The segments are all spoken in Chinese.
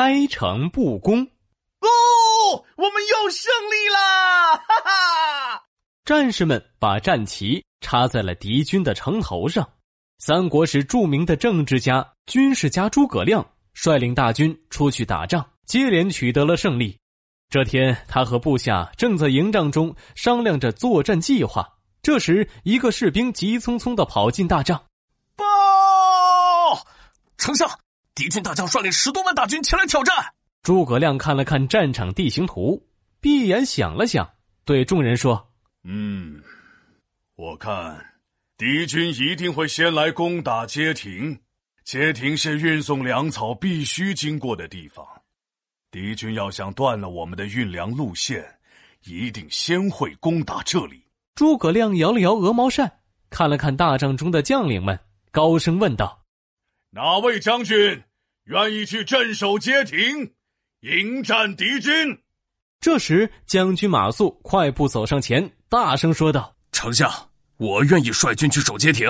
开诚布公。哦，我们又胜利啦！哈哈！战士们把战旗插在了敌军的城头上。三国时著名的政治家、军事家诸葛亮率领大军出去打仗，接连取得了胜利。这天，他和部下正在营帐中商量着作战计划。这时，一个士兵急匆匆的跑进大帐：“报，丞相，敌军大将率领十多万大军前来挑战。”诸葛亮看了看战场地形图，闭眼想了想，对众人说：“嗯，我看敌军一定会先来攻打街亭。街亭是运送粮草必须经过的地方。”敌军要想断了我们的运粮路线，一定先会攻打这里。诸葛亮摇了摇鹅毛扇，看了看大帐中的将领们，高声问道：“哪位将军愿意去镇守街亭，迎战敌军？”这时，将军马谡快步走上前，大声说道：“丞相，我愿意率军去守街亭。”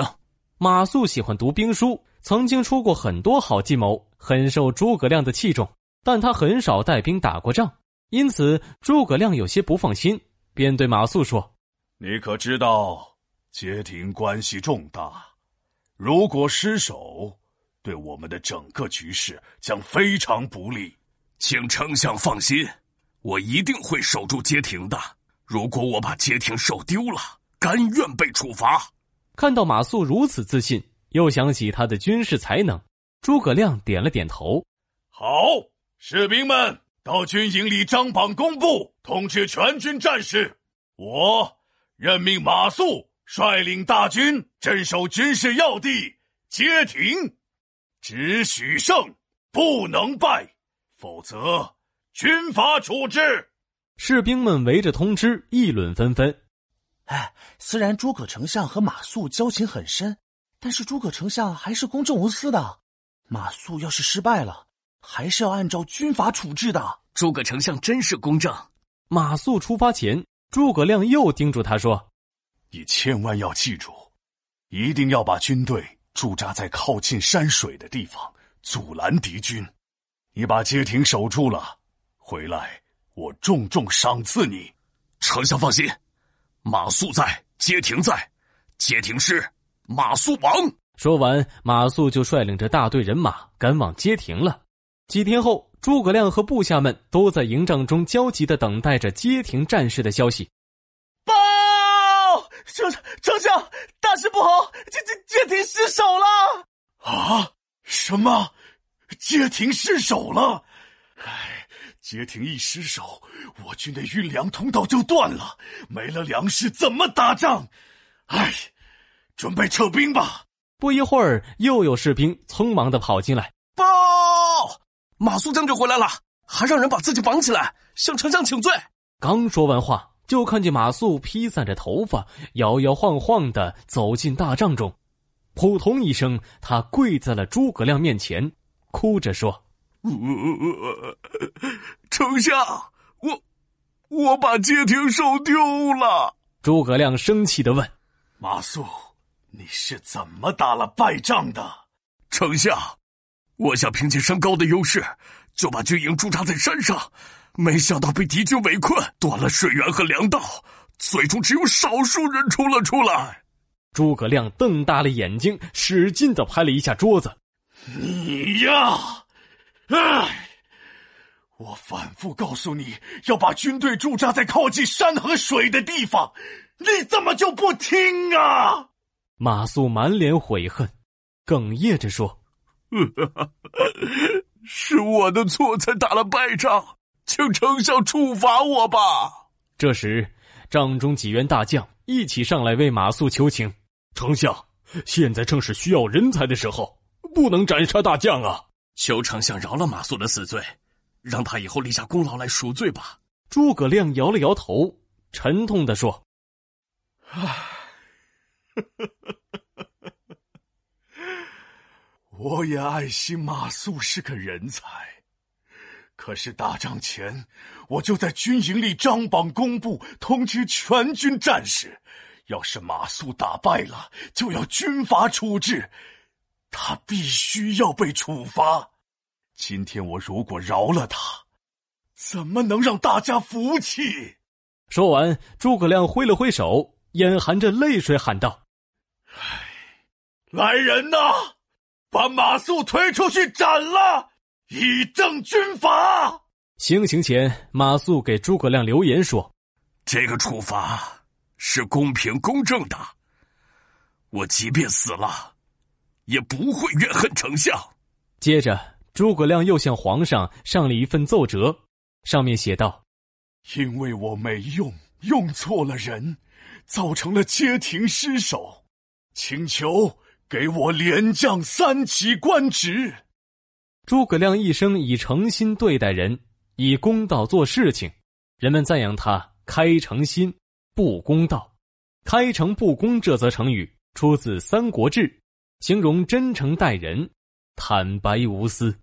马谡喜欢读兵书，曾经出过很多好计谋，很受诸葛亮的器重。但他很少带兵打过仗，因此诸葛亮有些不放心，便对马谡说：“你可知道街亭关系重大，如果失守，对我们的整个局势将非常不利。请丞相放心，我一定会守住街亭的。如果我把街亭守丢了，甘愿被处罚。”看到马谡如此自信，又想起他的军事才能，诸葛亮点了点头：“好。”士兵们到军营里张榜公布，通知全军战士：我任命马谡率领大军镇守军事要地街亭，只许胜不能败，否则军法处置。士兵们围着通知议论纷纷。哎，虽然诸葛丞相和马谡交情很深，但是诸葛丞相还是公正无私的。马谡要是失败了，还是要按照军法处置的。诸葛丞相真是公正。马谡出发前，诸葛亮又叮嘱他说：“你千万要记住，一定要把军队驻扎在靠近山水的地方，阻拦敌军。你把街亭守住了，回来我重重赏赐你。”丞相放心，马谡在，街亭在，街亭是马谡王。说完，马谡就率领着大队人马赶往街亭了。几天后，诸葛亮和部下们都在营帐中焦急的等待着街亭战事的消息。报，丞丞相，大事不好，街街街亭失守了！啊，什么？街亭失守了？唉，街亭一失守，我军的运粮通道就断了，没了粮食怎么打仗？唉，准备撤兵吧。不一会儿，又有士兵匆忙的跑进来。报。马谡将军回来了，还让人把自己绑起来，向丞相请罪。刚说完话，就看见马谡披散着头发，摇摇晃晃的走进大帐中。扑通一声，他跪在了诸葛亮面前，哭着说：“丞相，我我把街亭守丢了。”诸葛亮生气的问：“马谡，你是怎么打了败仗的？”丞相。我想凭借山高的优势，就把军营驻扎在山上，没想到被敌军围困，断了水源和粮道，最终只有少数人冲了出来。诸葛亮瞪大了眼睛，使劲的拍了一下桌子：“你呀，唉！我反复告诉你要把军队驻扎在靠近山和水的地方，你怎么就不听啊？”马谡满脸悔恨，哽咽着说。是我的错，才打了败仗，请丞相处罚我吧。这时，帐中几员大将一起上来为马谡求情：“丞相，现在正是需要人才的时候，不能斩杀大将啊！求丞相饶了马谡的死罪，让他以后立下功劳来赎罪吧。”诸葛亮摇了摇头，沉痛的说：“唉。”我也爱惜马谡是个人才，可是打仗前我就在军营里张榜公布，通知全军战士：要是马谡打败了，就要军法处置，他必须要被处罚。今天我如果饶了他，怎么能让大家服气？说完，诸葛亮挥了挥手，眼含着泪水喊道：“唉，来人呐，把马谡推出去斩了，以正军法。”行刑前，马谡给诸葛亮留言说：“这个处罚是公平公正的，我即便死了，也不会怨恨丞相。”接着，诸葛亮又向皇上上了一份奏折，上面写道。因为我没用，用错了人，造成了街亭失守，请求给我连降三级官职。诸葛亮一生以诚心对待人，以公道做事情，人们赞扬他开诚心，不公道。开诚布公这则成语出自《三国志》，形容真诚待人，坦白无私。